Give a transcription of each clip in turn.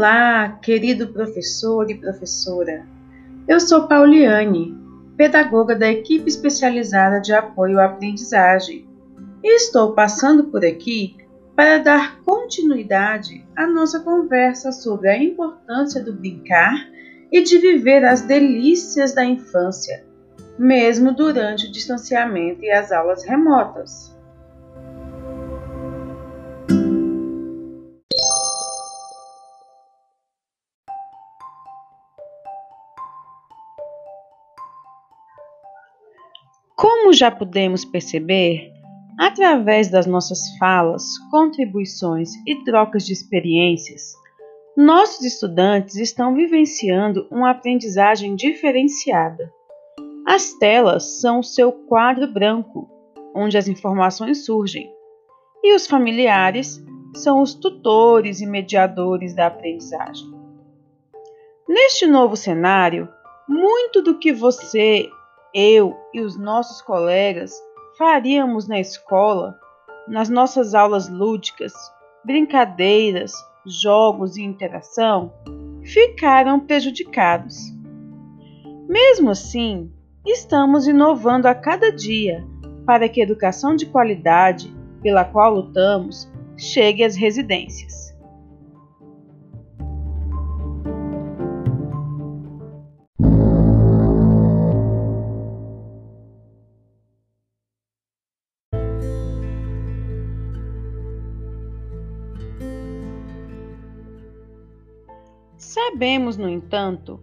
Olá, querido professor e professora. Eu sou Pauliane, pedagoga da equipe especializada de apoio à aprendizagem, e estou passando por aqui para dar continuidade à nossa conversa sobre a importância do brincar e de viver as delícias da infância, mesmo durante o distanciamento e as aulas remotas. Como já pudemos perceber, através das nossas falas, contribuições e trocas de experiências, nossos estudantes estão vivenciando uma aprendizagem diferenciada. As telas são o seu quadro branco, onde as informações surgem, e os familiares são os tutores e mediadores da aprendizagem. Neste novo cenário, muito do que você eu e os nossos colegas faríamos na escola, nas nossas aulas lúdicas, brincadeiras, jogos e interação, ficaram prejudicados. Mesmo assim, estamos inovando a cada dia para que a educação de qualidade, pela qual lutamos, chegue às residências. Sabemos, no entanto,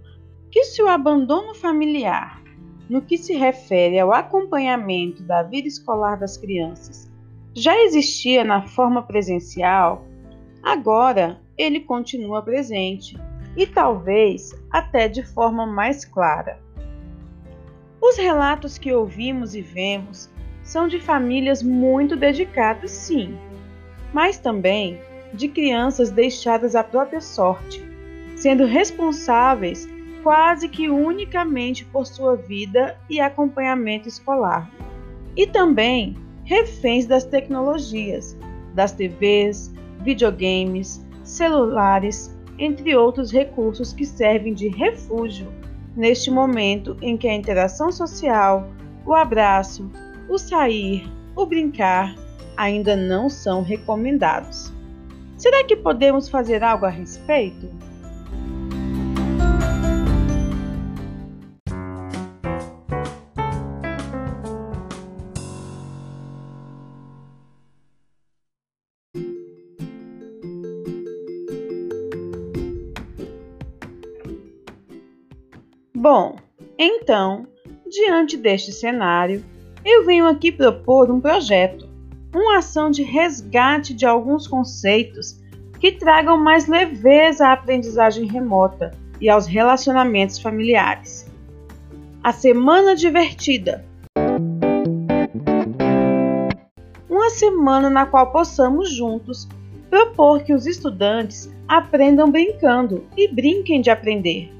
que se o abandono familiar, no que se refere ao acompanhamento da vida escolar das crianças, já existia na forma presencial, agora ele continua presente e talvez até de forma mais clara. Os relatos que ouvimos e vemos são de famílias muito dedicadas, sim, mas também de crianças deixadas à própria sorte sendo responsáveis quase que unicamente por sua vida e acompanhamento escolar, e também reféns das tecnologias, das TVs, videogames, celulares, entre outros recursos que servem de refúgio neste momento em que a interação social, o abraço, o sair, o brincar ainda não são recomendados. Será que podemos fazer algo a respeito? Bom, então, diante deste cenário, eu venho aqui propor um projeto, uma ação de resgate de alguns conceitos que tragam mais leveza à aprendizagem remota e aos relacionamentos familiares. A Semana Divertida uma semana na qual possamos juntos propor que os estudantes aprendam brincando e brinquem de aprender.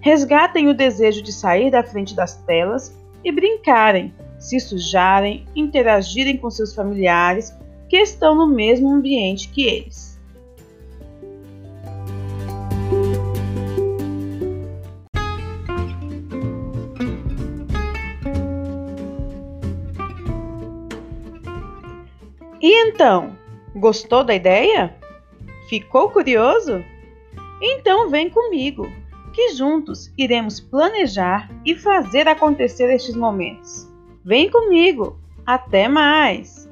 Resgatem o desejo de sair da frente das telas e brincarem, se sujarem, interagirem com seus familiares que estão no mesmo ambiente que eles. E então, gostou da ideia? Ficou curioso? Então vem comigo que juntos iremos planejar e fazer acontecer estes momentos. Vem comigo! Até mais!